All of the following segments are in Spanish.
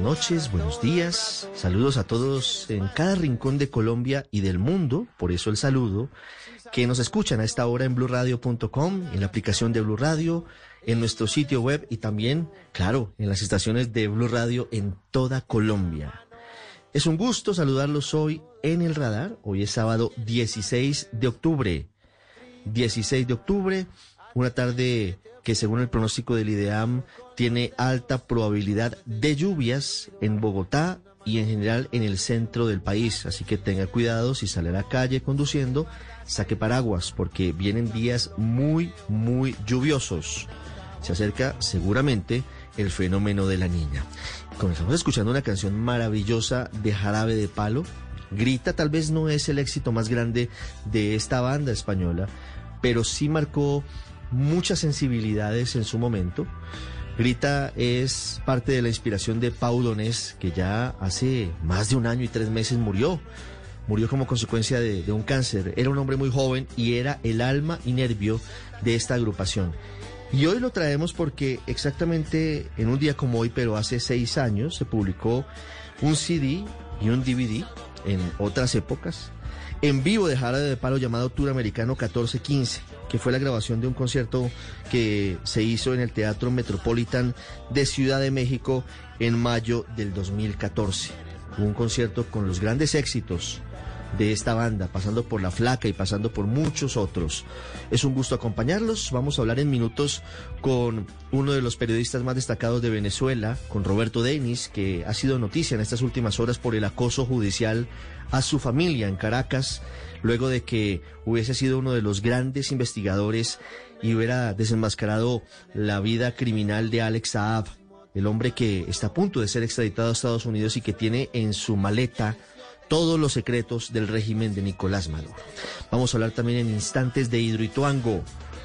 noches, buenos días, saludos a todos en cada rincón de Colombia y del mundo, por eso el saludo, que nos escuchan a esta hora en blurradio.com, en la aplicación de Blue Radio, en nuestro sitio web y también, claro, en las estaciones de Blue Radio en toda Colombia. Es un gusto saludarlos hoy en el radar, hoy es sábado 16 de octubre. 16 de octubre, una tarde que según el pronóstico del IDEAM tiene alta probabilidad de lluvias en Bogotá y en general en el centro del país. Así que tenga cuidado si sale a la calle conduciendo, saque paraguas porque vienen días muy, muy lluviosos. Se acerca seguramente el fenómeno de la niña. Comenzamos escuchando una canción maravillosa de Jarabe de Palo. Grita tal vez no es el éxito más grande de esta banda española, pero sí marcó muchas sensibilidades en su momento. Grita es parte de la inspiración de Pau Donés, que ya hace más de un año y tres meses murió. Murió como consecuencia de, de un cáncer. Era un hombre muy joven y era el alma y nervio de esta agrupación. Y hoy lo traemos porque exactamente en un día como hoy, pero hace seis años, se publicó un CD y un DVD en otras épocas, en vivo de Jarabe de Palo llamado Tour Americano 1415, que fue la grabación de un concierto que se hizo en el Teatro Metropolitan de Ciudad de México en mayo del 2014. Un concierto con los grandes éxitos de esta banda, pasando por La Flaca y pasando por muchos otros. Es un gusto acompañarlos. Vamos a hablar en minutos con uno de los periodistas más destacados de Venezuela, con Roberto Denis, que ha sido noticia en estas últimas horas por el acoso judicial a su familia en Caracas, luego de que hubiese sido uno de los grandes investigadores y hubiera desenmascarado la vida criminal de Alex Saab, el hombre que está a punto de ser extraditado a Estados Unidos y que tiene en su maleta todos los secretos del régimen de Nicolás Maduro. Vamos a hablar también en instantes de Hidroituango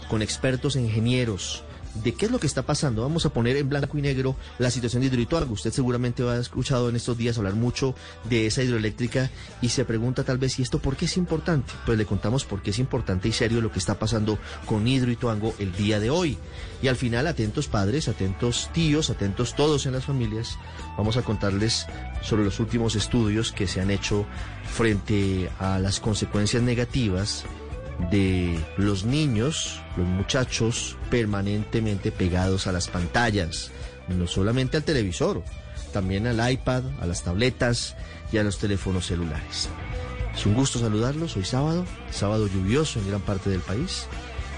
con expertos e ingenieros de qué es lo que está pasando. Vamos a poner en blanco y negro la situación de Hidroituango. Usted seguramente ha escuchado en estos días hablar mucho de esa hidroeléctrica y se pregunta tal vez, ¿y esto por qué es importante? Pues le contamos por qué es importante y serio lo que está pasando con Hidroituango el día de hoy. Y al final, atentos padres, atentos tíos, atentos todos en las familias, vamos a contarles sobre los últimos estudios que se han hecho frente a las consecuencias negativas de los niños, los muchachos, permanentemente pegados a las pantallas, no solamente al televisor, también al iPad, a las tabletas y a los teléfonos celulares. Es un gusto saludarlos hoy sábado, sábado lluvioso en gran parte del país.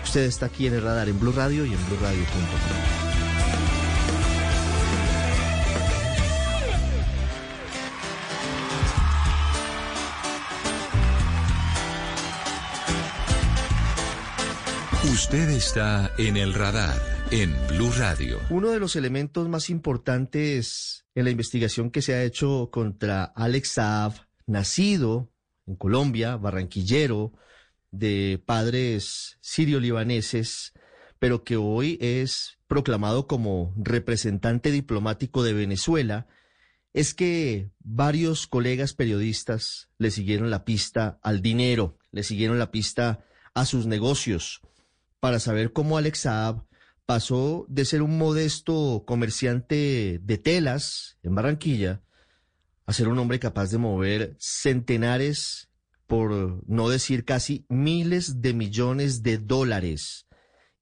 Usted está aquí en el radar en Blue Radio y en BlueRadio.com. Usted está en el radar en Blue Radio. Uno de los elementos más importantes en la investigación que se ha hecho contra Alex Saab, nacido en Colombia, barranquillero, de padres sirio-libaneses, pero que hoy es proclamado como representante diplomático de Venezuela, es que varios colegas periodistas le siguieron la pista al dinero, le siguieron la pista a sus negocios para saber cómo Alex Saab pasó de ser un modesto comerciante de telas en Barranquilla a ser un hombre capaz de mover centenares, por no decir casi miles de millones de dólares.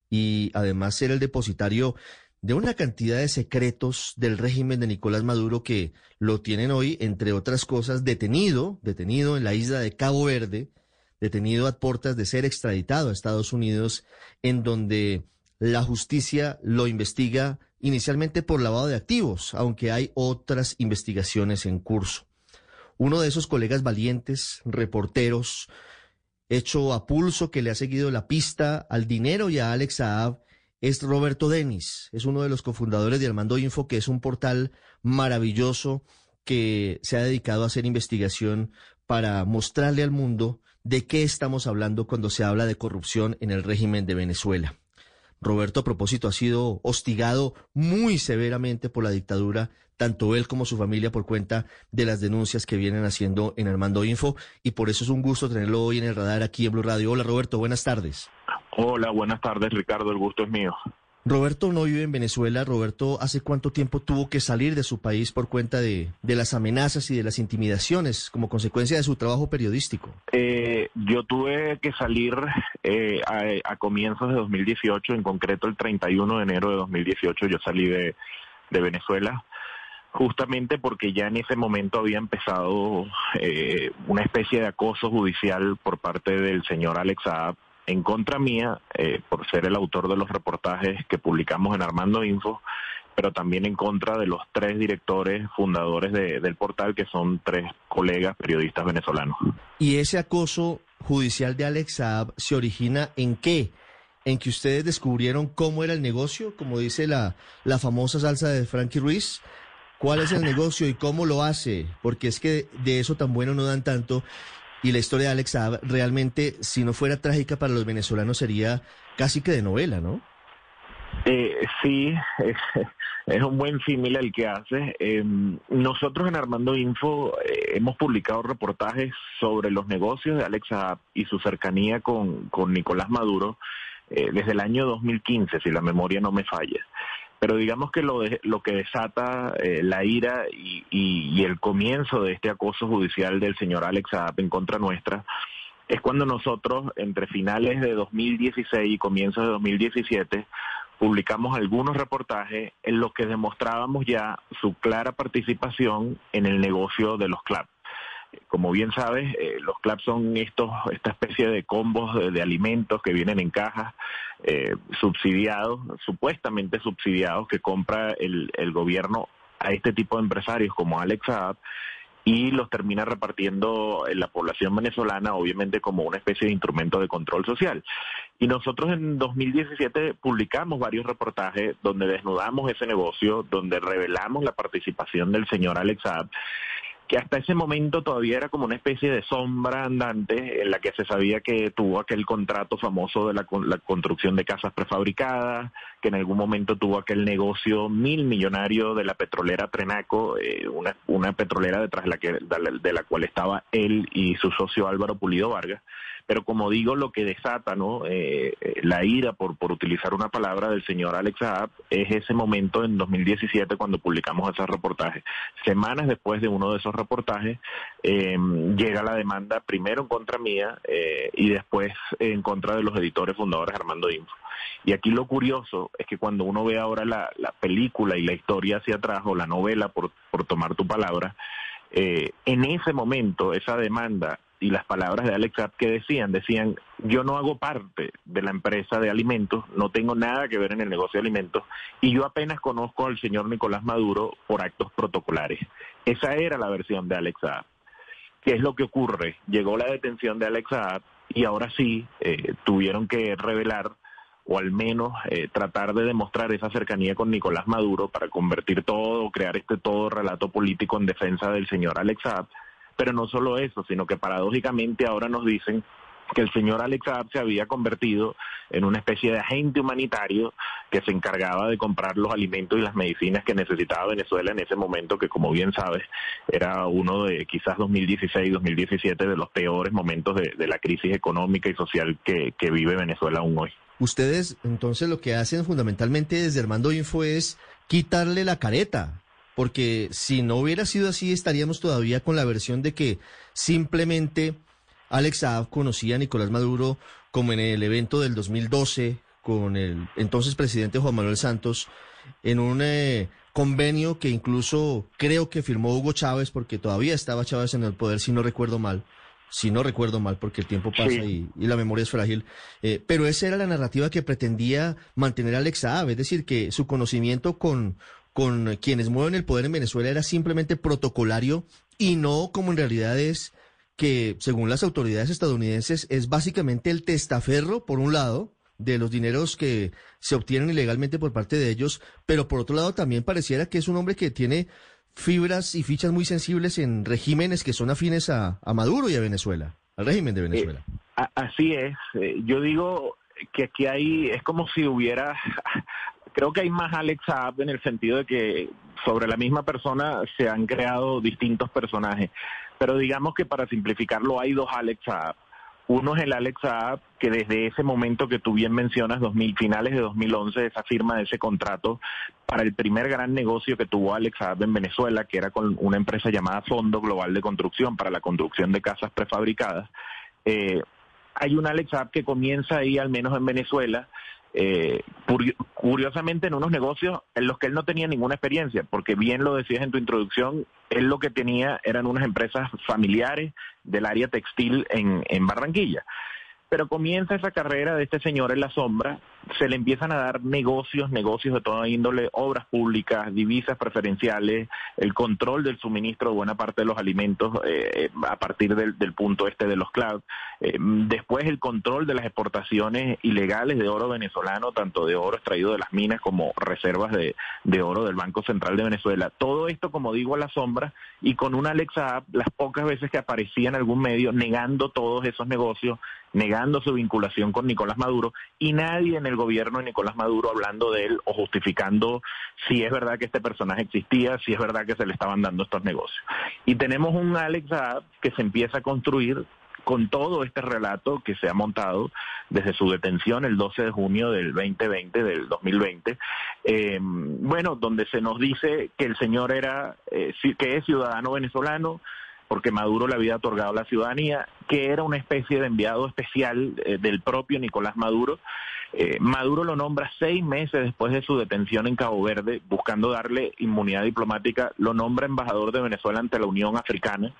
Y además ser el depositario de una cantidad de secretos del régimen de Nicolás Maduro que lo tienen hoy, entre otras cosas, detenido, detenido en la isla de Cabo Verde, detenido a puertas de ser extraditado a Estados Unidos, en donde la justicia lo investiga inicialmente por lavado de activos, aunque hay otras investigaciones en curso. Uno de esos colegas valientes, reporteros, hecho a pulso que le ha seguido la pista al dinero y a Alex Saab, es Roberto Denis. Es uno de los cofundadores de Armando Info, que es un portal maravilloso que se ha dedicado a hacer investigación para mostrarle al mundo de qué estamos hablando cuando se habla de corrupción en el régimen de Venezuela. Roberto, a propósito, ha sido hostigado muy severamente por la dictadura, tanto él como su familia, por cuenta de las denuncias que vienen haciendo en Armando Info, y por eso es un gusto tenerlo hoy en el radar aquí en Blue Radio. Hola Roberto, buenas tardes. Hola, buenas tardes Ricardo, el gusto es mío. Roberto no vive en Venezuela. Roberto, ¿hace cuánto tiempo tuvo que salir de su país por cuenta de, las amenazas y de las intimidaciones como consecuencia de su trabajo periodístico? Eh, yo tuve que salir eh, a, comienzos de 2018, en concreto el 31 de enero de 2018 yo salí de, Venezuela justamente porque ya en ese momento había empezado eh, una especie de acoso judicial por parte del señor Alex Saab en contra mía eh, por ser el autor de los reportajes que publicamos en Armando Info, pero también en contra de los tres directores fundadores del portal, que son tres colegas periodistas venezolanos. ¿Y ese acoso judicial de Alex Saab se origina en qué? ¿En que ustedes descubrieron cómo era el negocio, como dice la, la famosa salsa de Frankie Ruiz? ¿Cuál es el negocio y cómo lo hace? Porque es que de eso tan bueno no dan tanto. Y la historia de Alex Saab realmente, si no fuera trágica para los venezolanos, sería casi que de novela, ¿no? Eh, sí, es, un buen símil el que hace. Em, nosotros en Armando Info eh, hemos publicado reportajes sobre los negocios de Alex Saab y su cercanía con, con Nicolás Maduro eh, desde el año 2015, si la memoria no me falla. Pero digamos que lo, que desata eh, la ira y, el comienzo de este acoso judicial del señor Alex Saab en contra nuestra es cuando nosotros, entre finales de 2016 y comienzos de 2017, publicamos algunos reportajes en los que demostrábamos ya su clara participación en el negocio de los clubs como bien sabes, eh, los clubs son estos, esta especie de combos de, alimentos que vienen en cajas eh, subsidiados, supuestamente subsidiados, que compra el, el gobierno a este tipo de empresarios como Alex Saab y los termina repartiendo en la población venezolana, obviamente como una especie de instrumento de control social. Y nosotros en 2017 publicamos varios reportajes donde desnudamos ese negocio, donde revelamos la participación del señor Alex Saab que hasta ese momento todavía era como una especie de sombra andante en la que se sabía que tuvo aquel contrato famoso de la, construcción de casas prefabricadas, que en algún momento tuvo aquel negocio mil millonario de la petrolera Trenaco, eh, una, una petrolera detrás de la, que, de la cual estaba él y su socio Álvaro Pulido Vargas pero como digo, lo que desata ¿no? Eh, la ira, por, por utilizar una palabra del señor Alex Saab, es ese momento en 2017 cuando publicamos ese reportaje. Semanas después de uno de esos reportajes, eh, llega la demanda primero en contra mía eh, y después en contra de los editores fundadores Armando Info. Y aquí lo curioso es que cuando uno ve ahora la, la película y la historia hacia atrás, o la novela, por, por tomar tu palabra, en ese momento esa demanda y las palabras de Alex que decían, decían, yo no hago parte de la empresa de alimentos, no tengo nada que ver en el negocio de alimentos y yo apenas conozco al señor Nicolás Maduro por actos protocolares. Esa era la versión de Alex Saab. ¿Qué es lo que ocurre? Llegó la detención de Alex y ahora sí eh, tuvieron que revelar o al menos eh, tratar de demostrar esa cercanía con Nicolás Maduro para convertir todo, crear este todo relato político en defensa del señor Alex pero no solo eso, sino que paradójicamente ahora nos dicen que el señor Alex Saab se había convertido en una especie de agente humanitario que se encargaba de comprar los alimentos y las medicinas que necesitaba Venezuela en ese momento, que como bien sabes, era uno de quizás 2016-2017 de los peores momentos de, la crisis económica y social que, que vive Venezuela aún hoy. Ustedes entonces lo que hacen fundamentalmente desde Armando Info es quitarle la careta porque si no hubiera sido así estaríamos todavía con la versión de que simplemente Alex Saab conocía a Nicolás Maduro como en el evento del 2012 con el entonces presidente Juan Manuel Santos en un eh, convenio que incluso creo que firmó Hugo Chávez porque todavía estaba Chávez en el poder si no recuerdo mal si no recuerdo mal, porque el tiempo pasa y, la memoria es frágil, eh, pero esa era la narrativa que pretendía mantener Alex Saab, es decir, que su conocimiento con, con quienes mueven el poder en Venezuela era simplemente protocolario y no como en realidad es que, según las autoridades estadounidenses, es básicamente el testaferro, por un lado, de los dineros que se obtienen ilegalmente por parte de ellos, pero por otro lado también pareciera que es un hombre que tiene fibras y fichas muy sensibles en regímenes que son afines a, Maduro y a Venezuela, al régimen de Venezuela. Eh, así es. Eh, yo digo que aquí hay, es como si hubiera creo que hay más Alex Saab en el sentido de que sobre la misma persona se han creado distintos personajes. Pero digamos que para simplificarlo hay dos Alex Saab. Uno es el Alex Saab, que desde ese momento que tú bien mencionas, 2000, finales de 2011, esa firma de ese contrato para el primer gran negocio que tuvo Alex Saab en Venezuela, que era con una empresa llamada Fondo Global de Construcción para la construcción de casas prefabricadas. Eh, hay un Alex Saab que comienza ahí, al menos en Venezuela, eh, curiosamente en unos negocios en los que él no tenía ninguna experiencia, porque bien lo decías en tu introducción, él lo que tenía eran unas empresas familiares del área textil en, en Barranquilla. Pero comienza esa carrera de este señor en la sombra, se le empiezan a dar negocios, negocios de toda índole, obras públicas, divisas preferenciales, el control del suministro de buena parte de los alimentos eh, a partir del, punto este de los clouds. Eh, después el control de las exportaciones ilegales de oro venezolano, tanto de oro extraído de las minas como reservas de, oro del Banco Central de Venezuela. Todo esto, como digo, a la sombra y con una Alexa App, las pocas veces que aparecía en algún medio negando todos esos negocios, negando su vinculación con Nicolás Maduro y nadie en el gobierno de Nicolás Maduro hablando de él o justificando si es verdad que este personaje existía, si es verdad que se le estaban dando estos negocios. Y tenemos un Alex que se empieza a construir con todo este relato que se ha montado desde su detención el 12 de junio del 2020, del 2020, eh, bueno, donde se nos dice que el señor era, eh, que es ciudadano venezolano, porque Maduro le había otorgado la ciudadanía, que era una especie de enviado especial eh, del propio Nicolás Maduro. Eh, Maduro lo nombra seis meses después de su detención en Cabo Verde, buscando darle inmunidad diplomática, lo nombra embajador de Venezuela ante la Unión Africana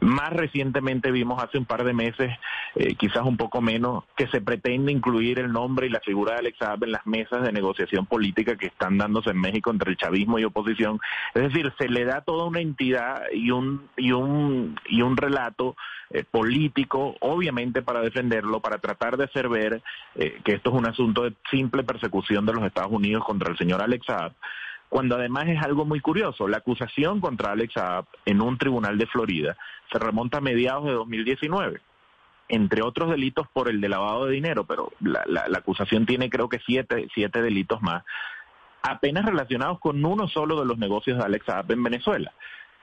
más recientemente vimos hace un par de meses, eh, quizás un poco menos, que se pretende incluir el nombre y la figura de Alex Saab en las mesas de negociación política que están dándose en México entre el chavismo y oposición. Es decir, se le da toda una entidad y un y un y un relato eh, político, obviamente para defenderlo, para tratar de hacer ver eh, que esto es un asunto de simple persecución de los Estados Unidos contra el señor Alex Saab cuando además es algo muy curioso. La acusación contra Alex Saab en un tribunal de Florida se remonta a mediados de 2019 entre otros delitos por el de lavado de dinero, pero la, acusación tiene creo que siete, siete delitos más, apenas relacionados con uno solo de los negocios de Alex Saab en Venezuela.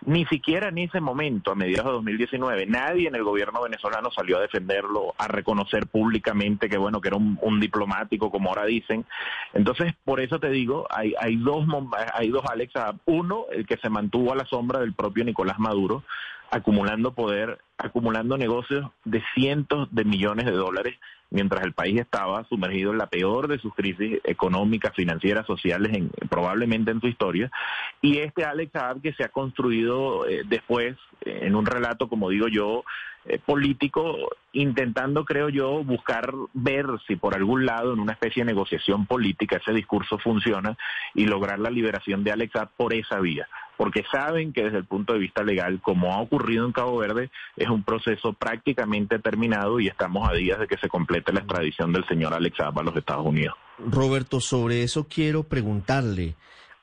Ni siquiera en ese momento, a mediados de 2019, nadie en el gobierno venezolano salió a defenderlo, a reconocer públicamente que bueno, que era un, diplomático, como ahora dicen. Entonces, por eso te digo, hay, hay dos hay dos Alex Uno, el que se mantuvo a la sombra del propio Nicolás Maduro, acumulando poder, acumulando negocios de cientos de millones de dólares mientras el país estaba sumergido en la peor de sus crisis económicas, financieras, sociales, en, probablemente en su historia. Y este Alex Saab que se ha construido eh, después en un relato, como digo yo, eh, político, intentando, creo yo, buscar ver si por algún lado en una especie de negociación política ese discurso funciona y lograr la liberación de Alex Saab por esa vía porque saben que desde el punto de vista legal, como ha ocurrido en Cabo Verde, un proceso prácticamente terminado y estamos a días de que se complete la extradición del señor Alex Saab a los Estados Unidos. Roberto, sobre eso quiero preguntarle.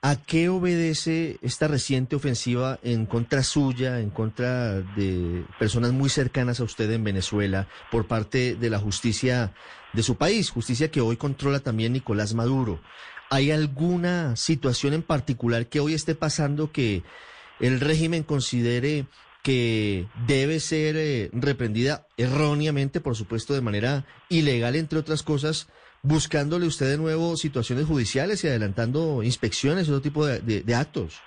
¿A qué obedece esta reciente ofensiva en contra suya, en contra de personas muy cercanas a usted en Venezuela, por parte de la justicia de su país, justicia que hoy controla también Nicolás Maduro? ¿Hay alguna situación en particular que hoy esté pasando que el régimen considere que debe ser eh, reprendida erróneamente, por supuesto, de manera ilegal, entre otras cosas, buscándole usted de nuevo situaciones judiciales y adelantando inspecciones, otro tipo de actos?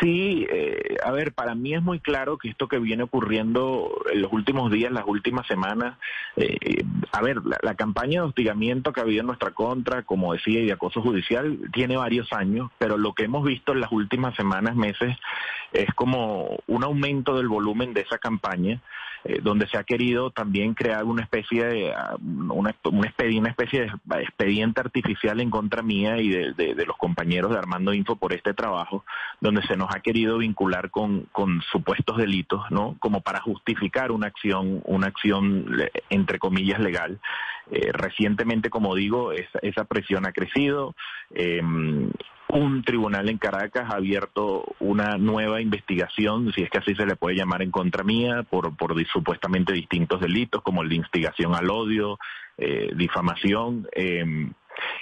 Sí, eh, a ver, para mí es muy claro que esto que viene ocurriendo en los últimos días, las últimas semanas, eh, a ver, la, campaña de hostigamiento que ha habido en nuestra contra, como decía, y de acoso judicial, tiene varios años, pero lo que hemos visto en las últimas semanas, meses, es como un aumento del volumen de esa campaña. Eh, donde se ha querido también crear una especie de ah, una, especie de expediente artificial en contra mía y de, los compañeros de Armando Info por este trabajo, donde se nos ha querido vincular con, con supuestos delitos, ¿no? Como para justificar una acción, una acción entre comillas legal. Eh, recientemente, como digo, esa, esa presión ha crecido. Eh, un tribunal en Caracas ha abierto una nueva investigación, si es que así se le puede llamar, en contra mía, por, por supuestamente distintos delitos, como el de instigación al odio, eh, difamación. Em,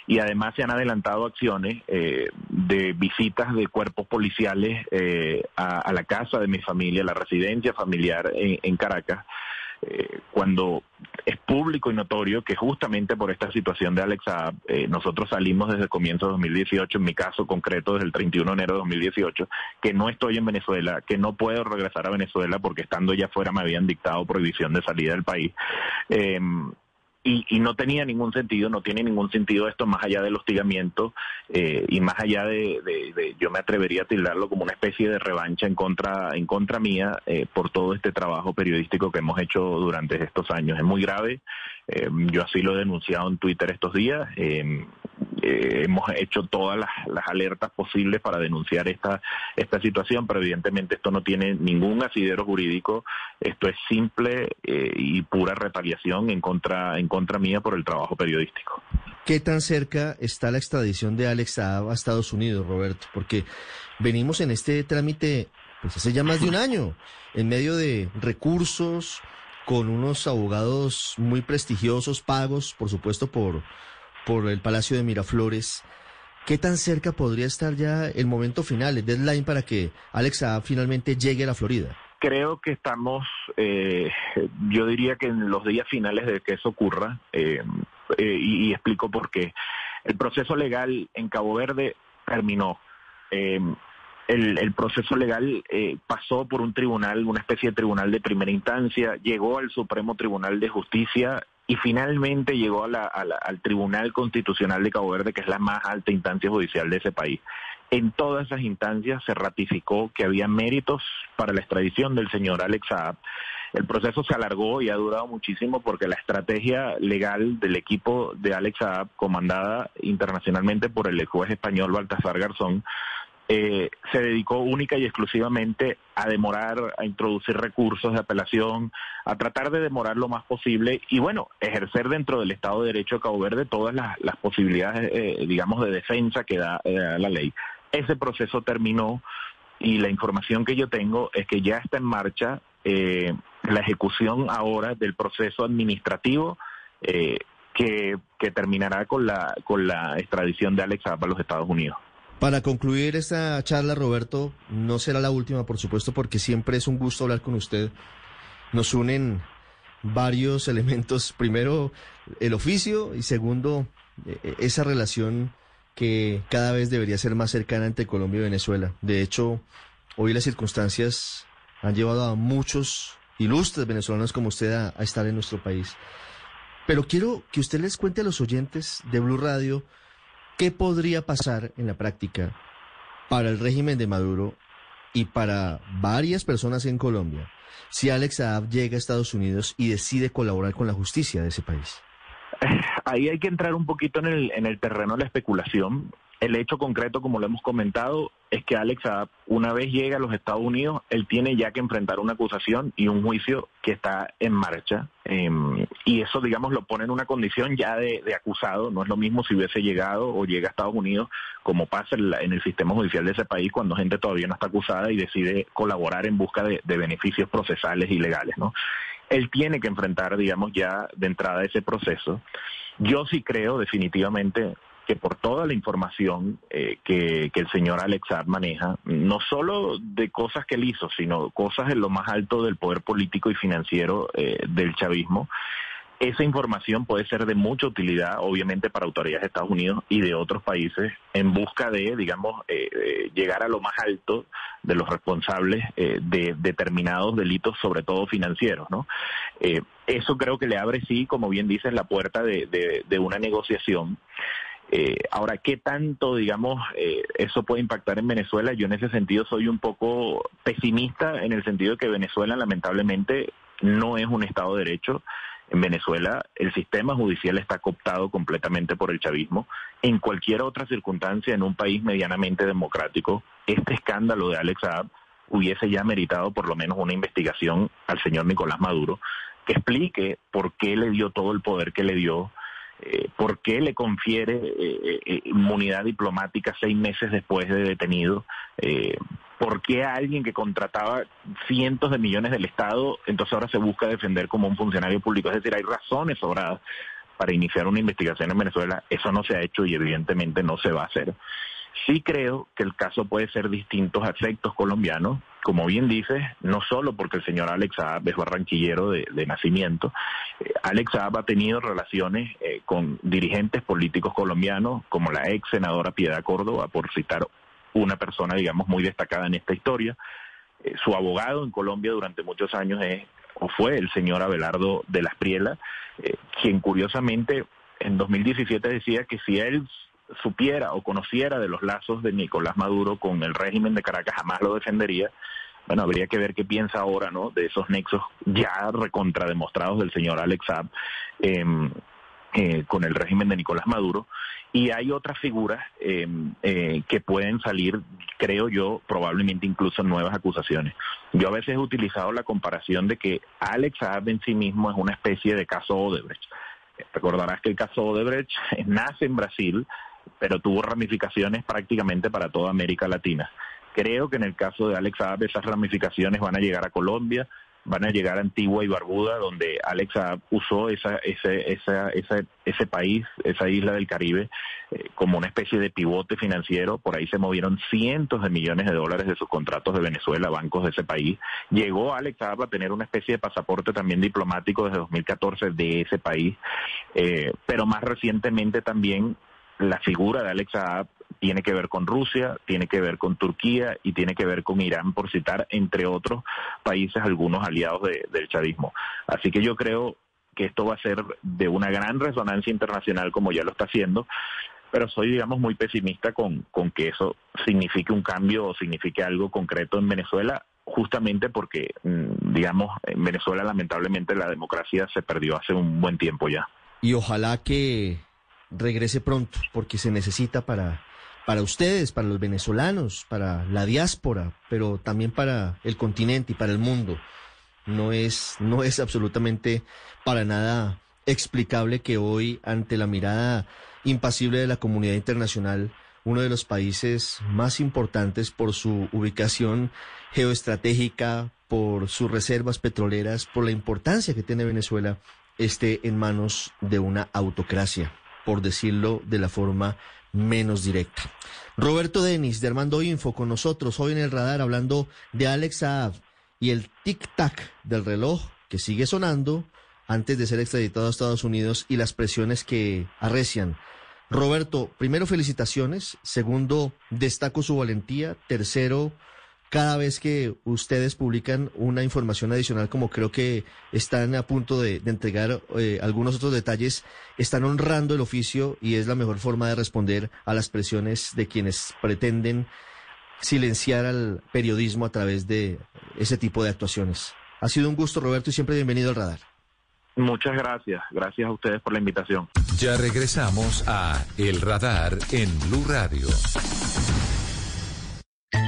y además se han adelantado acciones eh, de visitas de cuerpos policiales eh, a, la casa de mi familia, la residencia familiar en, Caracas, cuando es público y notorio que justamente por esta situación de Alex Saab, eh, nosotros salimos desde el comienzo de 2018, en mi caso concreto desde el 31 de enero de 2018, que no estoy en Venezuela, que no puedo regresar a Venezuela porque estando ya fuera me habían dictado prohibición de salida del país. Eh, y, no tenía ningún sentido, no tiene ningún sentido esto más allá del hostigamiento eh, y más allá de, yo me atrevería a tildarlo como una especie de revancha en contra, en contra mía eh, por todo este trabajo periodístico que hemos hecho durante estos años. Es muy grave, eh, yo así lo he denunciado en Twitter estos días. Eh, hemos hecho todas las, alertas posibles para denunciar esta, esta situación, pero evidentemente esto no tiene ningún asidero jurídico, esto es simple eh, y pura retaliación en contra, en contra mía por el trabajo periodístico. ¿Qué tan cerca está la extradición de Alex Saab a Estados Unidos, Roberto? Porque venimos en este trámite pues hace ya más de un año, en medio de recursos, con unos abogados muy prestigiosos, pagos, por supuesto, por por el Palacio de Miraflores. ¿Qué tan cerca podría estar ya el momento final, el deadline para que Alex finalmente llegue a la Florida? Creo que estamos, eh, yo diría que en los días finales de que eso ocurra, eh, eh, y, explico por qué. El proceso legal en Cabo Verde terminó. El, el, proceso legal pasó por un tribunal, una especie de tribunal de primera instancia, llegó al Supremo Tribunal de Justicia y finalmente llegó al Tribunal Constitucional de Cabo Verde, que es la más alta instancia judicial de ese país. En todas esas instancias se ratificó que había méritos para la extradición del señor Alex Saab. El proceso se alargó y ha durado muchísimo porque la estrategia legal del equipo de Alex Saab, comandada internacionalmente por el juez español Baltasar Garzón, eh, se dedicó única y exclusivamente a demorar, a introducir recursos de apelación, a tratar de demorar lo más posible y bueno, ejercer dentro del Estado de Derecho de Cabo Verde todas las, posibilidades, eh, digamos, de defensa que da, eh, la ley. Ese proceso terminó y la información que yo tengo es que ya está en marcha la ejecución ahora del proceso administrativo que, que terminará con la, con la extradición de Alex a los Estados Unidos. Para concluir esta charla, Roberto, no será la última, por supuesto, porque siempre es un gusto hablar con usted. Nos unen varios elementos. Primero, el oficio y segundo, e, e, esa relación que cada vez debería ser más cercana entre Colombia y Venezuela. De hecho, hoy las circunstancias han llevado a muchos ilustres venezolanos como usted a, a estar en nuestro país. Pero quiero que usted les cuente a los oyentes de Blue Radio ¿Qué podría pasar en la práctica para el régimen de Maduro y para varias personas en Colombia si Alex Saab llega a Estados Unidos y decide colaborar con la justicia de ese país? Ahí hay que entrar un poquito en el, en el terreno de la especulación. El hecho concreto, como lo hemos comentado, es que Alex una vez llega a los Estados Unidos, él tiene ya que enfrentar una acusación y un juicio que está en marcha. Em, y eso, digamos, lo pone en una condición ya de, acusado. No es lo mismo si hubiese llegado o llega a Estados Unidos, como pasa en, el sistema judicial de ese país, cuando gente todavía no está acusada y decide colaborar en busca de, de beneficios procesales y legales, ¿no? Él tiene que enfrentar, digamos, ya de entrada ese proceso. Yo sí creo definitivamente que por toda la información eh, que, el señor Alex maneja, no solo de cosas que él hizo, sino cosas en lo más alto del poder político y financiero eh, del chavismo, esa información puede ser de mucha utilidad, obviamente, para autoridades de Estados Unidos y de otros países en busca de, digamos, eh, llegar a lo más alto de los responsables de determinados delitos, sobre todo financieros, ¿no? eso creo que le abre, sí, como bien dices, la puerta de, de una negociación eh, ahora, ¿qué tanto, digamos, eh, eso puede impactar en Venezuela? Yo en ese sentido soy un poco pesimista en el sentido de que Venezuela lamentablemente no es un Estado de Derecho. En Venezuela el sistema judicial está cooptado completamente por el chavismo. En cualquier otra circunstancia, en un país medianamente democrático, este escándalo de Alex Saab hubiese ya meritado por lo menos una investigación al señor Nicolás Maduro que explique por qué le dio todo el poder que le dio eh, ¿por qué le confiere eh, eh, inmunidad diplomática seis meses después de detenido? ¿Por qué a alguien que contrataba cientos de millones del Estado, entonces ahora se busca defender como un funcionario público? Es decir, hay razones sobradas para iniciar una investigación en Venezuela. Eso no se ha hecho y evidentemente no se va a hacer. Sí creo que el caso puede ser distinto a efectos colombianos, como bien dices, no solo porque el señor Alex Saab es barranquillero de, nacimiento, eh, Alex Saab ha tenido relaciones eh, con dirigentes políticos colombianos, como la ex senadora Piedad Córdoba, por citar una persona, digamos, muy destacada en esta historia. Eh, su abogado en Colombia durante muchos años es o fue el señor Abelardo de las Prielas, quien curiosamente en 2017 decía que si él supiera o conociera de los lazos de Nicolás Maduro con el régimen de Caracas, jamás lo defendería. Bueno, habría que ver qué piensa ahora, ¿no? De esos nexos ya recontrademostrados del señor Alex Saab em, eh, con el régimen de Nicolás Maduro. Y hay otras figuras em, eh, que pueden salir, creo yo, probablemente incluso nuevas acusaciones. Yo a veces he utilizado la comparación de que Alex Saab en sí mismo es una especie de caso Odebrecht. Recordarás que el caso Odebrecht nace en Brasil, pero tuvo ramificaciones prácticamente para toda América Latina. Creo que en el caso de Alex Saab esas ramificaciones van a llegar a Colombia, van a llegar a Antigua y Barbuda, donde Alex Saab usó esa, ese, esa, ese país, esa isla del Caribe, eh, como una especie de pivote financiero. Por ahí se movieron cientos de millones de dólares de sus contratos de Venezuela, bancos de ese país. Llegó Alex Saab a tener una especie de pasaporte también diplomático desde 2014 de ese país, eh, pero más recientemente también la figura de Alex Saab tiene que ver con Rusia, tiene que ver con Turquía y tiene que ver con Irán, por citar, entre otros países, algunos aliados del chavismo. Así que yo creo que esto va a ser de una gran resonancia internacional, como ya lo está haciendo, pero soy, digamos, muy pesimista con, con que eso signifique un cambio o signifique algo concreto en Venezuela, justamente porque, mm, digamos, en Venezuela lamentablemente la democracia se perdió hace un buen tiempo ya. Y ojalá que regrese pronto, porque se necesita para, para ustedes, para los venezolanos, para la diáspora, pero también para el continente y para el mundo. No es, no es absolutamente para nada explicable que hoy, ante la mirada impasible de la comunidad internacional, uno de los países más importantes por su ubicación geoestratégica, por sus reservas petroleras, por la importancia que tiene Venezuela, esté en manos de una autocracia por decirlo de la forma menos directa. Roberto Denis de Armando Info con nosotros hoy en el radar hablando de Alex Saab y el tic-tac del reloj que sigue sonando antes de ser extraditado a Estados Unidos y las presiones que arrecian. Roberto, primero felicitaciones, segundo destaco su valentía, tercero cada vez que ustedes publican una información adicional, como creo que están a punto de, entregar eh, algunos otros detalles, están honrando el oficio y es la mejor forma de responder a las presiones de quienes pretenden silenciar al periodismo a través de ese tipo de actuaciones. Ha sido un gusto, Roberto, y siempre bienvenido al radar. Muchas gracias. Gracias a ustedes por la invitación. Ya regresamos a El Radar en Blue Radio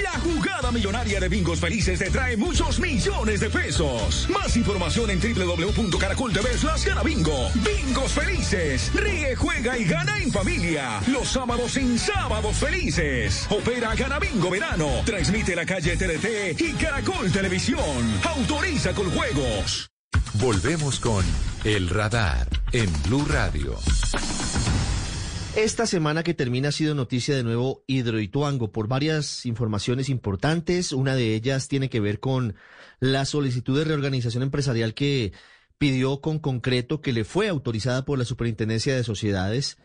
La jugada millonaria de Bingos Felices te trae muchos millones de pesos. Más información en www.caracol.tv bingo. Bingos Felices. Ríe, juega y gana en familia. Los sábados en Sábados Felices. Opera Gana Bingo Verano. Transmite la calle TDT y Caracol Televisión. Autoriza con juegos. Volvemos con El Radar en Blue Radio. Esta semana que termina ha sido noticia de nuevo Hidroituango por varias informaciones importantes. Una de ellas tiene que ver con la solicitud de reorganización empresarial que pidió con concreto que le fue autorizada por la Superintendencia de Sociedades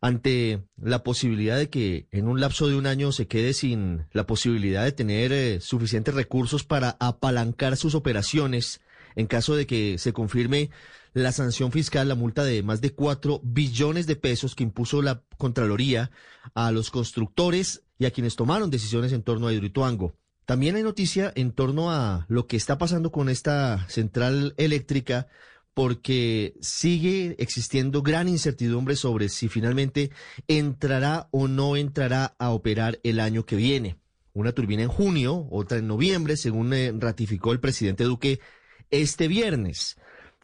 ante la posibilidad de que en un lapso de un año se quede sin la posibilidad de tener eh, suficientes recursos para apalancar sus operaciones en caso de que se confirme la sanción fiscal, la multa de más de cuatro billones de pesos que impuso la Contraloría a los constructores y a quienes tomaron decisiones en torno a Hidroituango. También hay noticia en torno a lo que está pasando con esta central eléctrica porque sigue existiendo gran incertidumbre sobre si finalmente entrará o no entrará a operar el año que viene. una turbina en junio, otra en noviembre, según eh, ratificó el presidente Duque este viernes.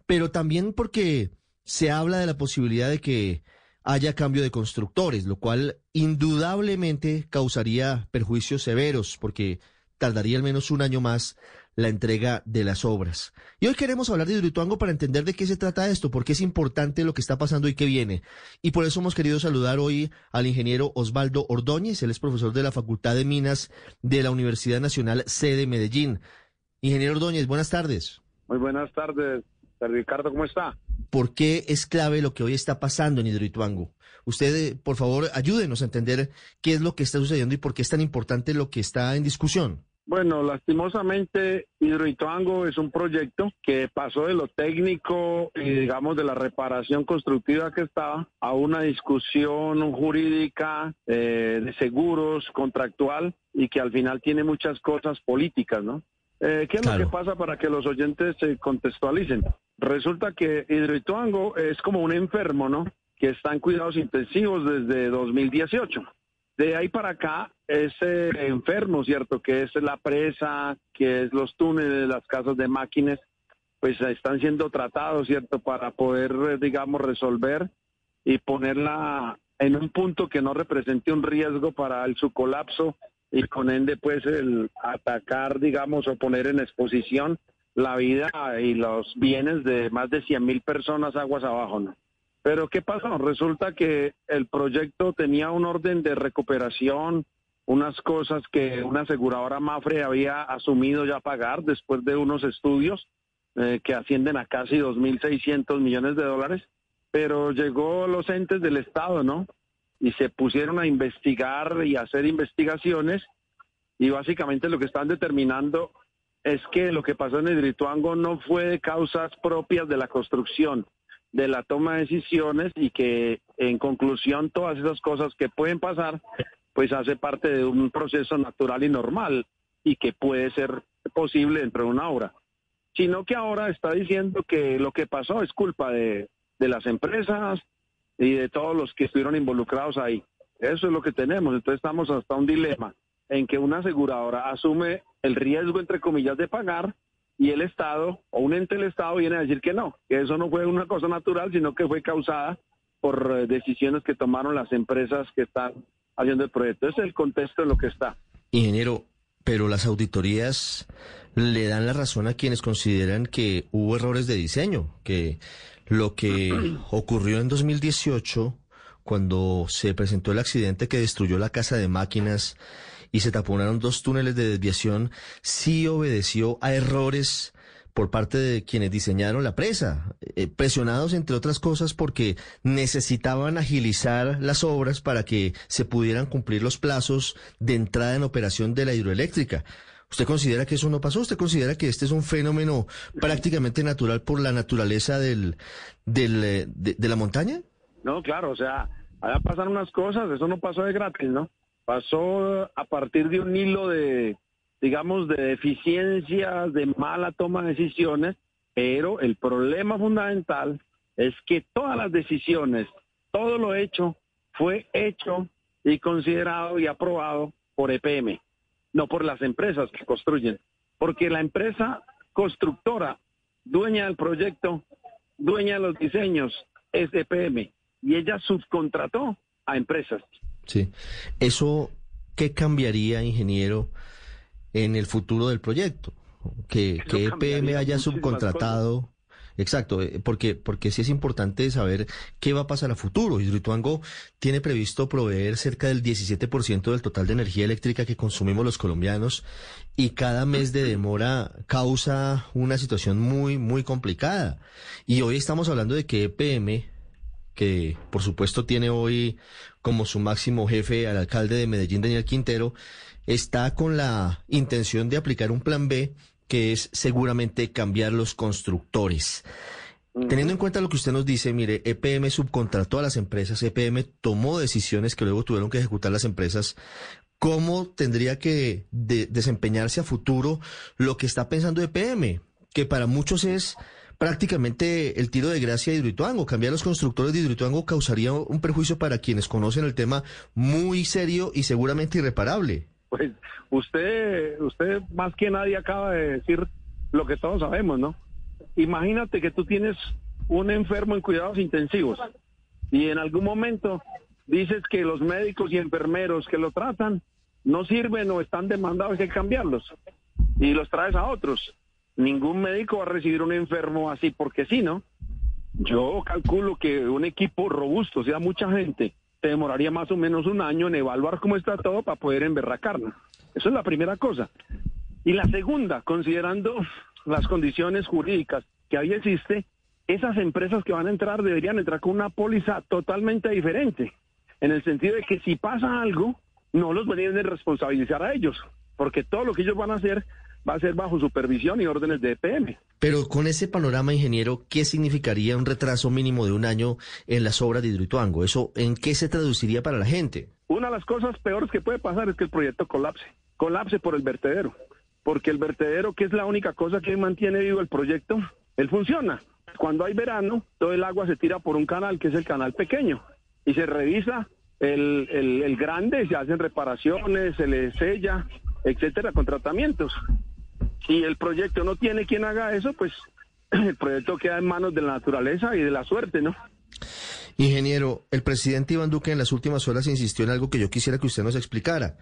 Pero también porque se habla de la posibilidad de que haya cambio de constructores, lo cual indudablemente causaría perjuicios severos, porque tardaría al menos un año más la entrega de las obras. Y hoy queremos hablar de Hidroituango para entender de qué se trata esto, porque es importante lo que está pasando y qué viene. Y por eso hemos querido saludar hoy al ingeniero Osvaldo Ordóñez, él es profesor de la Facultad de Minas de la Universidad Nacional C de Medellín. Ingeniero Ordóñez, buenas tardes. Muy buenas tardes, Ricardo, ¿cómo está? ¿Por qué es clave lo que hoy está pasando en Hidroituango? Usted, eh, por favor, ayúdenos a entender qué es lo que está sucediendo y por qué es tan importante lo que está en discusión. Bueno, lastimosamente Hidroituango es un proyecto que pasó de lo técnico y digamos de la reparación constructiva que estaba a una discusión jurídica eh, de seguros, contractual y que al final tiene muchas cosas políticas, ¿no? Eh, ¿Qué es lo que pasa para que los oyentes se contextualicen? Resulta que Hidroituango es como un enfermo, ¿no? Que está en cuidados intensivos desde 2018. De ahí para acá, ese enfermo, ¿cierto? Que es la presa, que es los túneles, las casas de máquinas, pues están siendo tratados, ¿cierto? Para poder, digamos, resolver y ponerla en un punto que no represente un riesgo para el, su colapso y con ende, pues, el atacar, digamos, o poner en exposición la vida y los bienes de más de 100 mil personas aguas abajo, ¿no? Pero ¿qué pasó? Resulta que el proyecto tenía un orden de recuperación, unas cosas que una aseguradora Mafre había asumido ya pagar después de unos estudios eh, que ascienden a casi 2.600 millones de dólares, pero llegó los entes del Estado, ¿no? Y se pusieron a investigar y hacer investigaciones y básicamente lo que están determinando es que lo que pasó en Hidroituango no fue de causas propias de la construcción, de la toma de decisiones y que en conclusión todas esas cosas que pueden pasar pues hace parte de un proceso natural y normal y que puede ser posible dentro de una obra. Sino que ahora está diciendo que lo que pasó es culpa de, de las empresas y de todos los que estuvieron involucrados ahí. Eso es lo que tenemos. Entonces estamos hasta un dilema en que una aseguradora asume el riesgo, entre comillas, de pagar y el Estado o un ente del Estado viene a decir que no, que eso no fue una cosa natural, sino que fue causada por eh, decisiones que tomaron las empresas que están haciendo el proyecto. Ese es el contexto de lo que está. Ingeniero, pero las auditorías le dan la razón a quienes consideran que hubo errores de diseño, que lo que ocurrió en 2018, cuando se presentó el accidente que destruyó la casa de máquinas, y se taponaron dos túneles de desviación, sí obedeció a errores por parte de quienes diseñaron la presa, eh, presionados entre otras cosas porque necesitaban agilizar las obras para que se pudieran cumplir los plazos de entrada en operación de la hidroeléctrica. ¿Usted considera que eso no pasó? ¿Usted considera que este es un fenómeno prácticamente natural por la naturaleza del, del eh, de, la montaña? No, claro, o sea, allá pasan unas cosas, eso no pasó de gratis, ¿no? pasó a partir de un hilo de, digamos, de deficiencias, de mala toma de decisiones, pero el problema fundamental es que todas las decisiones, todo lo hecho, fue hecho y considerado y aprobado por EPM, no por las empresas que construyen, porque la empresa constructora, dueña del proyecto, dueña de los diseños, es EPM, y ella subcontrató a empresas. Sí. ¿Eso qué cambiaría, ingeniero, en el futuro del proyecto? Que, que EPM haya subcontratado. Exacto, eh, porque, porque sí es importante saber qué va a pasar a futuro. Hidroituango tiene previsto proveer cerca del 17% del total de energía eléctrica que consumimos los colombianos y cada mes de demora causa una situación muy, muy complicada. Y hoy estamos hablando de que EPM que por supuesto tiene hoy como su máximo jefe al alcalde de Medellín, Daniel Quintero, está con la intención de aplicar un plan B que es seguramente cambiar los constructores. Teniendo en cuenta lo que usted nos dice, mire, EPM subcontrató a las empresas, EPM tomó decisiones que luego tuvieron que ejecutar las empresas. ¿Cómo tendría que desempeñarse a futuro lo que está pensando EPM? Que para muchos es prácticamente el tiro de gracia de Hidroituango. Cambiar los constructores de Hidroituango causaría un perjuicio para quienes conocen el tema muy serio y seguramente irreparable. Pues usted, usted más que nadie acaba de decir lo que todos sabemos, ¿no? Imagínate que tú tienes un enfermo en cuidados intensivos y en algún momento dices que los médicos y enfermeros que lo tratan no sirven o están demandados, hay que cambiarlos y los traes a otros. Ningún médico va a recibir un enfermo así porque sí, ¿no? Yo calculo que un equipo robusto, o sea, mucha gente, te demoraría más o menos un año en evaluar cómo está todo para poder emberracarnos. Eso es la primera cosa. Y la segunda, considerando las condiciones jurídicas que ahí existe, esas empresas que van a entrar deberían entrar con una póliza totalmente diferente, en el sentido de que si pasa algo, no los venían a responsabilizar a ellos, porque todo lo que ellos van a hacer va a ser bajo supervisión y órdenes de EPM. Pero con ese panorama, ingeniero, ¿qué significaría un retraso mínimo de un año en las obras de Hidroituango? ¿Eso en qué se traduciría para la gente? Una de las cosas peores que puede pasar es que el proyecto colapse. Colapse por el vertedero. Porque el vertedero, que es la única cosa que mantiene vivo el proyecto, él funciona. Cuando hay verano, todo el agua se tira por un canal, que es el canal pequeño. Y se revisa el, el, el grande, se hacen reparaciones, se le sella, etcétera, con tratamientos y el proyecto no tiene quien haga eso, pues el proyecto queda en manos de la naturaleza y de la suerte, ¿no? Ingeniero, el presidente Iván Duque en las últimas horas insistió en algo que yo quisiera que usted nos explicara.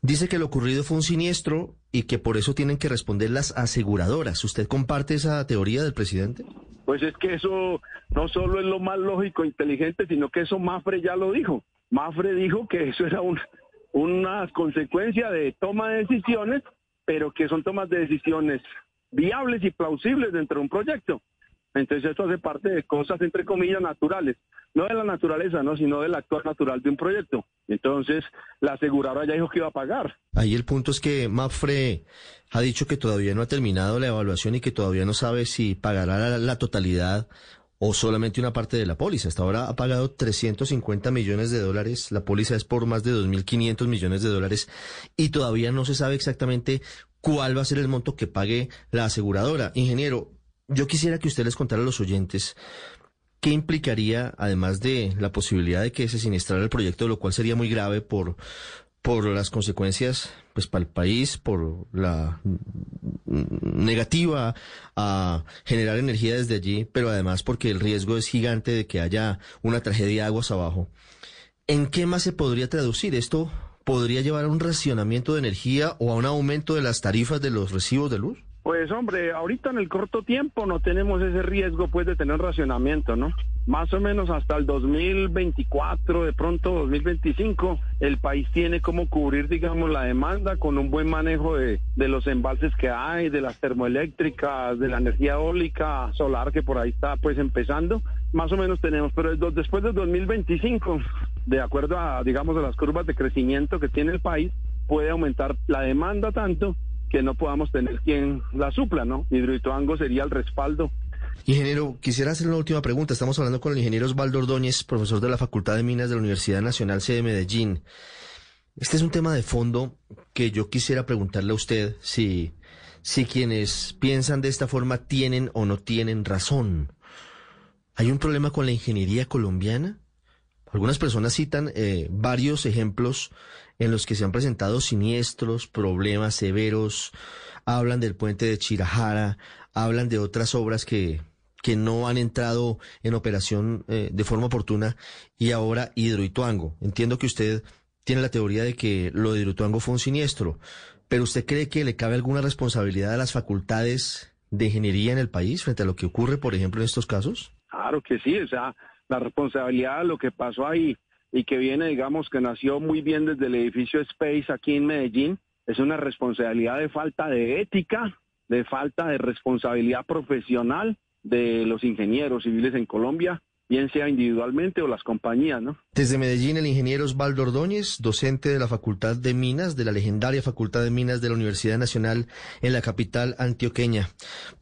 Dice que lo ocurrido fue un siniestro y que por eso tienen que responder las aseguradoras. ¿Usted comparte esa teoría del presidente? Pues es que eso no solo es lo más lógico e inteligente, sino que eso Mafre ya lo dijo. Mafre dijo que eso era un, una consecuencia de toma de decisiones pero que son tomas de decisiones viables y plausibles dentro de un proyecto. Entonces esto hace parte de cosas entre comillas naturales, no de la naturaleza, no, sino del actuar natural de un proyecto. Entonces la aseguradora ya dijo que iba a pagar. Ahí el punto es que Mafre ha dicho que todavía no ha terminado la evaluación y que todavía no sabe si pagará la totalidad o solamente una parte de la póliza. Hasta ahora ha pagado 350 millones de dólares, la póliza es por más de 2.500 millones de dólares y todavía no se sabe exactamente cuál va a ser el monto que pague la aseguradora. Ingeniero, yo quisiera que usted les contara a los oyentes qué implicaría, además de la posibilidad de que se siniestrara el proyecto, lo cual sería muy grave por, por las consecuencias pues para el país, por la negativa a generar energía desde allí, pero además porque el riesgo es gigante de que haya una tragedia aguas abajo. ¿En qué más se podría traducir? ¿Esto podría llevar a un racionamiento de energía o a un aumento de las tarifas de los recibos de luz? Pues hombre, ahorita en el corto tiempo no tenemos ese riesgo pues de tener racionamiento, ¿no? Más o menos hasta el 2024, de pronto 2025, el país tiene como cubrir, digamos, la demanda con un buen manejo de, de los embalses que hay, de las termoeléctricas, de la energía eólica, solar que por ahí está pues empezando. Más o menos tenemos, pero después del 2025, de acuerdo a, digamos, a las curvas de crecimiento que tiene el país, puede aumentar la demanda tanto que no podamos tener quien la supla, ¿no? Hidroituango sería el respaldo. Ingeniero, quisiera hacer una última pregunta. Estamos hablando con el ingeniero Osvaldo Ordóñez, profesor de la Facultad de Minas de la Universidad Nacional C de Medellín. Este es un tema de fondo que yo quisiera preguntarle a usted si, si quienes piensan de esta forma tienen o no tienen razón. ¿Hay un problema con la ingeniería colombiana? Algunas personas citan eh, varios ejemplos en los que se han presentado siniestros, problemas severos, hablan del puente de Chirajara, hablan de otras obras que, que no han entrado en operación eh, de forma oportuna y ahora Hidroituango. Entiendo que usted tiene la teoría de que lo de Hidroituango fue un siniestro, pero ¿usted cree que le cabe alguna responsabilidad a las facultades de ingeniería en el país frente a lo que ocurre, por ejemplo, en estos casos? Claro que sí, o sea, la responsabilidad de lo que pasó ahí y que viene, digamos, que nació muy bien desde el edificio Space aquí en Medellín, es una responsabilidad de falta de ética, de falta de responsabilidad profesional de los ingenieros civiles en Colombia bien sea individualmente o las compañías, ¿no? Desde Medellín, el ingeniero Osvaldo Ordóñez, docente de la Facultad de Minas, de la legendaria Facultad de Minas de la Universidad Nacional en la capital antioqueña.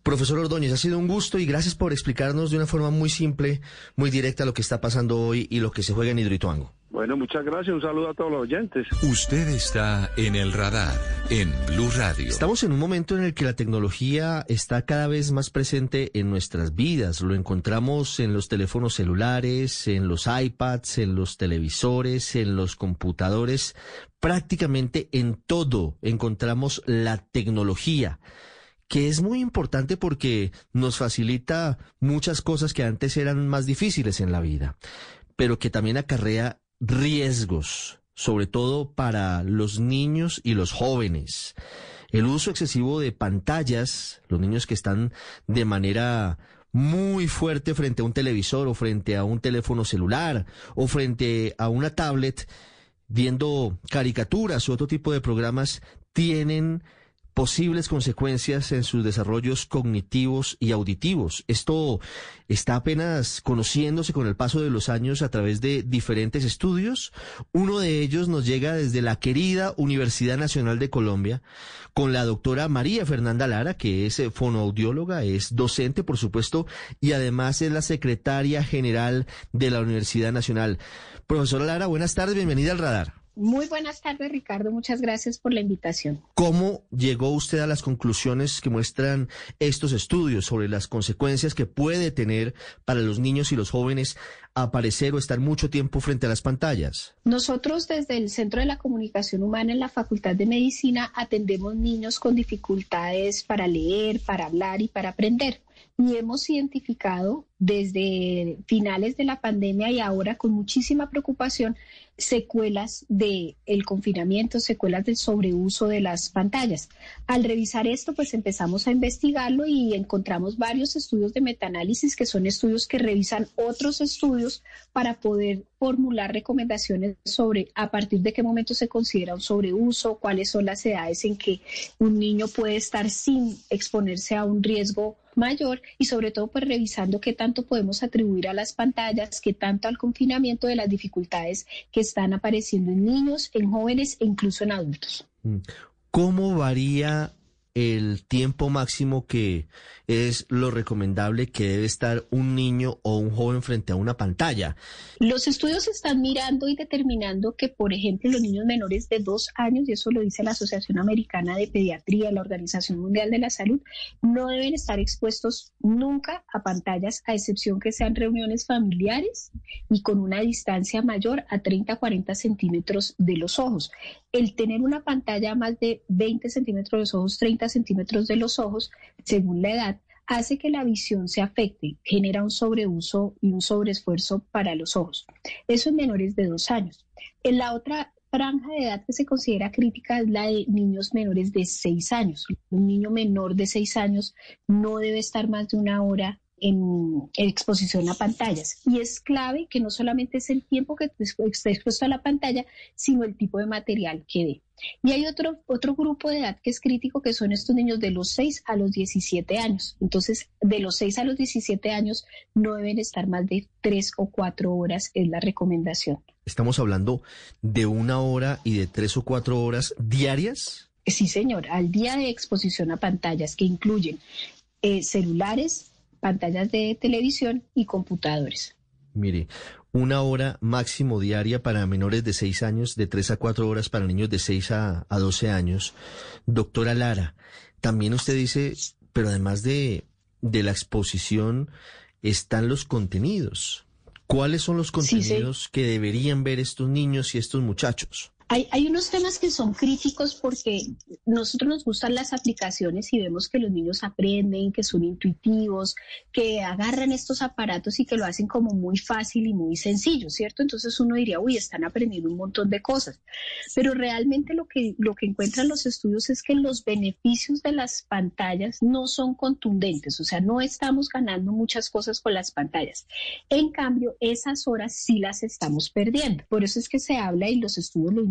Profesor Ordóñez, ha sido un gusto y gracias por explicarnos de una forma muy simple, muy directa lo que está pasando hoy y lo que se juega en Hidroituango. Bueno, muchas gracias. Un saludo a todos los oyentes. Usted está en el radar en Blue Radio. Estamos en un momento en el que la tecnología está cada vez más presente en nuestras vidas. Lo encontramos en los teléfonos celulares, en los iPads, en los televisores, en los computadores. Prácticamente en todo encontramos la tecnología que es muy importante porque nos facilita muchas cosas que antes eran más difíciles en la vida, pero que también acarrea riesgos, sobre todo para los niños y los jóvenes. El uso excesivo de pantallas, los niños que están de manera muy fuerte frente a un televisor o frente a un teléfono celular o frente a una tablet viendo caricaturas u otro tipo de programas, tienen posibles consecuencias en sus desarrollos cognitivos y auditivos. Esto está apenas conociéndose con el paso de los años a través de diferentes estudios. Uno de ellos nos llega desde la querida Universidad Nacional de Colombia con la doctora María Fernanda Lara, que es eh, fonoaudióloga, es docente, por supuesto, y además es la secretaria general de la Universidad Nacional. Profesora Lara, buenas tardes, bienvenida al radar. Muy buenas tardes, Ricardo. Muchas gracias por la invitación. ¿Cómo llegó usted a las conclusiones que muestran estos estudios sobre las consecuencias que puede tener para los niños y los jóvenes aparecer o estar mucho tiempo frente a las pantallas? Nosotros desde el Centro de la Comunicación Humana en la Facultad de Medicina atendemos niños con dificultades para leer, para hablar y para aprender y hemos identificado desde finales de la pandemia y ahora con muchísima preocupación secuelas del el confinamiento, secuelas del sobreuso de las pantallas. Al revisar esto, pues empezamos a investigarlo y encontramos varios estudios de metaanálisis que son estudios que revisan otros estudios para poder formular recomendaciones sobre a partir de qué momento se considera un sobreuso, cuáles son las edades en que un niño puede estar sin exponerse a un riesgo mayor y sobre todo pues revisando qué tanto podemos atribuir a las pantallas, qué tanto al confinamiento de las dificultades que están apareciendo en niños, en jóvenes e incluso en adultos. Mm. ¿Cómo varía el tiempo máximo que es lo recomendable que debe estar un niño o un joven frente a una pantalla. Los estudios están mirando y determinando que, por ejemplo, los niños menores de dos años, y eso lo dice la Asociación Americana de Pediatría, la Organización Mundial de la Salud, no deben estar expuestos nunca a pantallas, a excepción que sean reuniones familiares y con una distancia mayor a 30 40 centímetros de los ojos. El tener una pantalla más de 20 centímetros de los ojos, 30 centímetros de los ojos, según la edad, hace que la visión se afecte, genera un sobreuso y un sobreesfuerzo para los ojos. Eso en menores de dos años. En la otra franja de edad que se considera crítica es la de niños menores de seis años. Un niño menor de seis años no debe estar más de una hora en, exposición a pantallas. Y es clave que no solamente es el tiempo que esté expuesto a la pantalla, sino el tipo de material que dé. Y hay otro, otro grupo de edad que es crítico, que son estos niños de los 6 a los 17 años. Entonces, de los 6 a los 17 años no deben estar más de 3 o 4 horas, es la recomendación. ¿Estamos hablando de una hora y de 3 o 4 horas diarias? Sí, señor, al día de exposición a pantallas que incluyen eh, celulares, pantallas de televisión y computadores. Mire, una hora máximo diaria para menores de 6 años, de 3 a 4 horas para niños de 6 a, a 12 años. Doctora Lara, también usted dice, pero además de, de la exposición, están los contenidos. ¿Cuáles son los contenidos que deberían ver estos niños y estos muchachos? Hay, unos temas que son críticos porque nosotros nos gustan las aplicaciones y vemos que los niños aprenden, que son intuitivos, que agarran estos aparatos y que lo hacen como muy fácil y muy sencillo, ¿cierto? Entonces uno diría, uy, están aprendiendo un montón de cosas. Pero realmente lo que, lo que encuentran los estudios es que los beneficios de las pantallas no son contundentes, o sea, no estamos ganando muchas cosas con las pantallas. En cambio, esas horas sí las estamos perdiendo. Por eso es que se habla y los estudios lo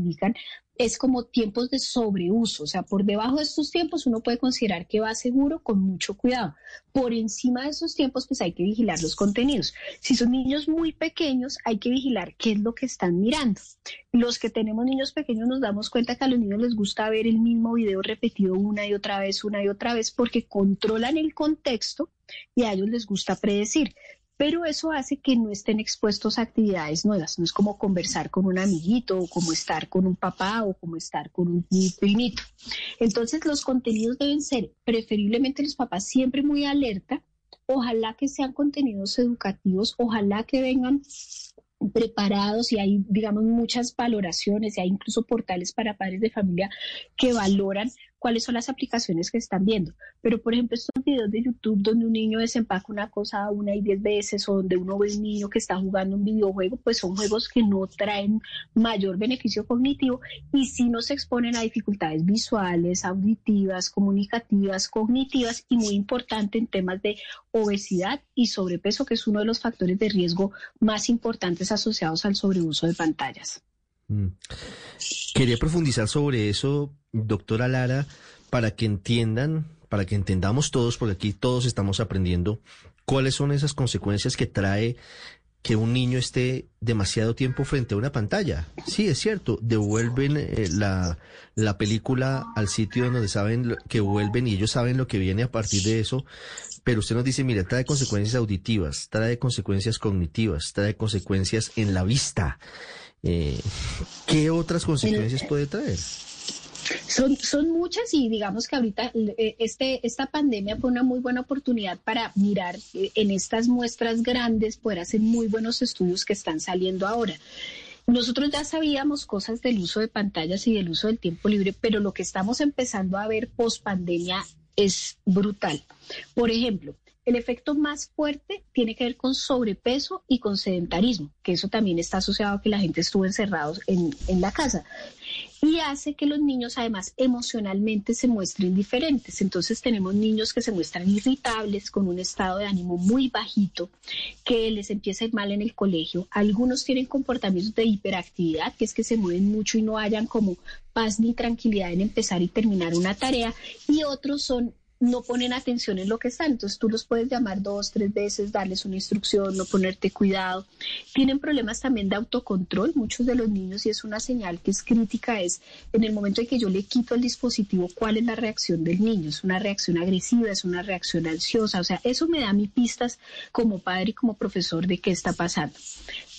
es como tiempos de sobreuso. O sea, por debajo de estos tiempos uno puede considerar que va seguro con mucho cuidado. Por encima de esos tiempos, pues hay que vigilar los contenidos. Si son niños muy pequeños, hay que vigilar qué es lo que están mirando. Los que tenemos niños pequeños nos damos cuenta que a los niños les gusta ver el mismo video repetido una y otra vez, una y otra vez, porque controlan el contexto y a ellos les gusta predecir pero eso hace que no estén expuestos a actividades nuevas. No es como conversar con un amiguito o como estar con un papá o como estar con un primito. Entonces los contenidos deben ser preferiblemente los papás siempre muy alerta. Ojalá que sean contenidos educativos, ojalá que vengan preparados y hay, digamos, muchas valoraciones y hay incluso portales para padres de familia que valoran cuáles son las aplicaciones que están viendo. Pero, por ejemplo, estos videos de YouTube donde un niño desempaca una cosa una y diez veces o donde uno ve un niño que está jugando un videojuego, pues son juegos que no traen mayor beneficio cognitivo y sí nos exponen a dificultades visuales, auditivas, comunicativas, cognitivas y muy importante en temas de obesidad y sobrepeso, que es uno de los factores de riesgo más importantes asociados al sobreuso de pantallas. Mm. Quería profundizar sobre eso, doctora Lara, para que entiendan, para que entendamos todos, porque aquí todos estamos aprendiendo cuáles son esas consecuencias que trae que un niño esté demasiado tiempo frente a una pantalla. Sí, es cierto, devuelven eh, la, la película al sitio donde saben que vuelven y ellos saben lo que viene a partir de eso, pero usted nos dice, mira, trae consecuencias auditivas, trae consecuencias cognitivas, trae consecuencias en la vista. Eh, ¿Qué otras consecuencias puede traer? Son, son muchas y digamos que ahorita eh, este, esta pandemia fue una muy buena oportunidad para mirar eh, en estas muestras grandes, poder hacer muy buenos estudios que están saliendo ahora. Nosotros ya sabíamos cosas del uso de pantallas y del uso del tiempo libre, pero lo que estamos empezando a ver post pandemia es brutal. Por ejemplo, el efecto más fuerte tiene que ver con sobrepeso y con sedentarismo, que eso también está asociado a que la gente estuvo encerrados en, en la casa y hace que los niños además emocionalmente se muestren diferentes. Entonces tenemos niños que se muestran irritables, con un estado de ánimo muy bajito, que les empieza a ir mal en el colegio. Algunos tienen comportamientos de hiperactividad, que es que se mueven mucho y no hayan como paz ni tranquilidad en empezar y terminar una tarea, y otros son no ponen atención en lo que están. Entonces tú los puedes llamar dos, tres veces, darles una instrucción, no ponerte cuidado. Tienen problemas también de autocontrol. Muchos de los niños, y es una señal que es crítica, es en el momento en que yo le quito el dispositivo, ¿cuál es la reacción del niño? ¿Es una reacción agresiva? ¿Es una reacción ansiosa? O sea, eso me da mis pistas como padre y como profesor de qué está pasando.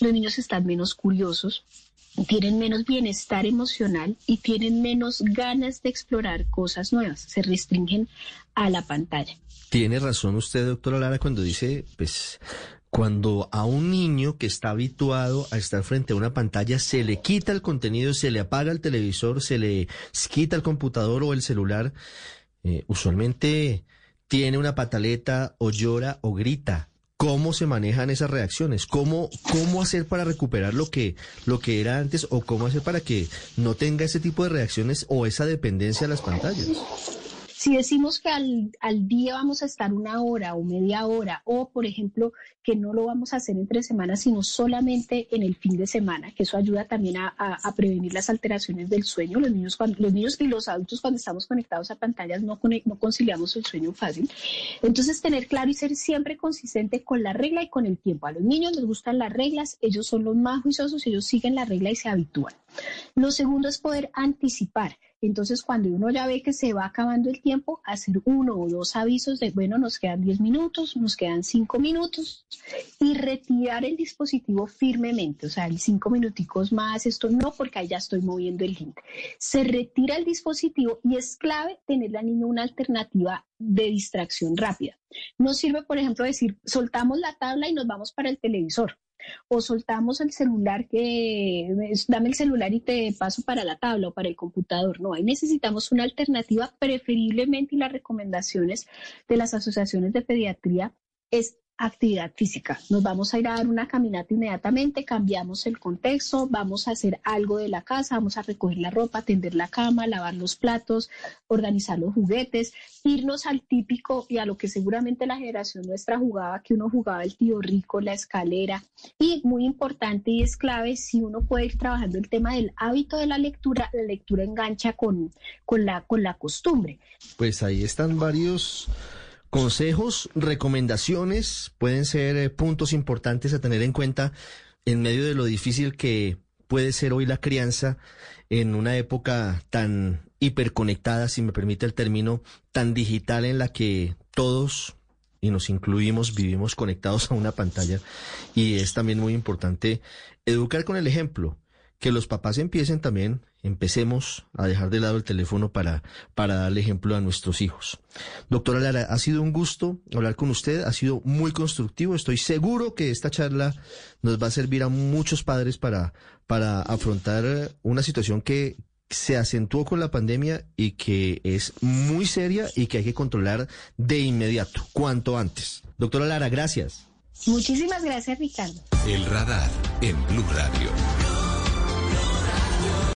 Los niños están menos curiosos, tienen menos bienestar emocional y tienen menos ganas de explorar cosas nuevas, se restringen a la pantalla. Tiene razón usted, doctora Lara, cuando dice, pues, cuando a un niño que está habituado a estar frente a una pantalla se le quita el contenido, se le apaga el televisor, se le quita el computador o el celular, eh, usualmente tiene una pataleta o llora o grita cómo se manejan esas reacciones, cómo, cómo hacer para recuperar lo que, lo que era antes o cómo hacer para que no tenga ese tipo de reacciones o esa dependencia a las pantallas. Si decimos que al, al, día vamos a estar una hora o media hora, o por ejemplo, que no lo vamos a hacer entre semanas, sino solamente en el fin de semana, que eso ayuda también a, prevenir las alteraciones del sueño. Los niños, cuando, los niños y los adultos cuando estamos conectados a pantallas no, no conciliamos el sueño fácil. Entonces, tener claro y ser siempre consistente con la regla y con el tiempo. A los niños les gustan las reglas, ellos son los más juiciosos, ellos siguen la regla y se habitúan. Lo segundo es poder anticipar. Entonces, cuando uno ya ve que se va acabando el tiempo, hacer uno o dos avisos de, bueno, nos quedan 10 minutos, nos quedan 5 minutos y retirar el dispositivo firmemente. O sea, el 5 minuticos más, esto no, porque ahí ya estoy moviendo el link. Se retira el dispositivo y es clave tener la niña una alternativa de distracción rápida. No sirve, por ejemplo, decir, soltamos la tabla y nos vamos para el televisor o soltamos el celular que dame el celular y te paso para la tabla o para el computador. No, ahí necesitamos una alternativa, preferiblemente y las recomendaciones de las asociaciones de pediatría es actividad física. Nos vamos a ir a dar una caminata inmediatamente, cambiamos el contexto, vamos a hacer algo de la casa, vamos a recoger la ropa, tender la cama, lavar los platos, organizar los juguetes, irnos al típico y a lo que seguramente la generación nuestra jugaba, que uno jugaba el tío rico, la escalera. Y muy importante y es clave, si uno puede ir trabajando el tema del hábito de la lectura, la lectura engancha con, con, la, con la costumbre. Pues ahí están varios Consejos, recomendaciones pueden ser eh, puntos importantes a tener en cuenta en medio de lo difícil que puede ser hoy la crianza en una época tan hiperconectada, si me permite el término, tan digital en la que todos y nos incluimos, vivimos conectados a una pantalla. Y es también muy importante educar con el ejemplo, que los papás empiecen también, empecemos a dejar de lado el teléfono para, para darle ejemplo a nuestros hijos. Doctora Lara, ha sido un gusto hablar con usted, ha sido muy constructivo, estoy seguro que esta charla nos va a servir a muchos padres para, para afrontar una situación que, se acentuó con la pandemia y que es muy seria y que hay que controlar de inmediato, cuanto antes. Doctora Lara, gracias. Muchísimas gracias, Ricardo. El radar en Blue Radio.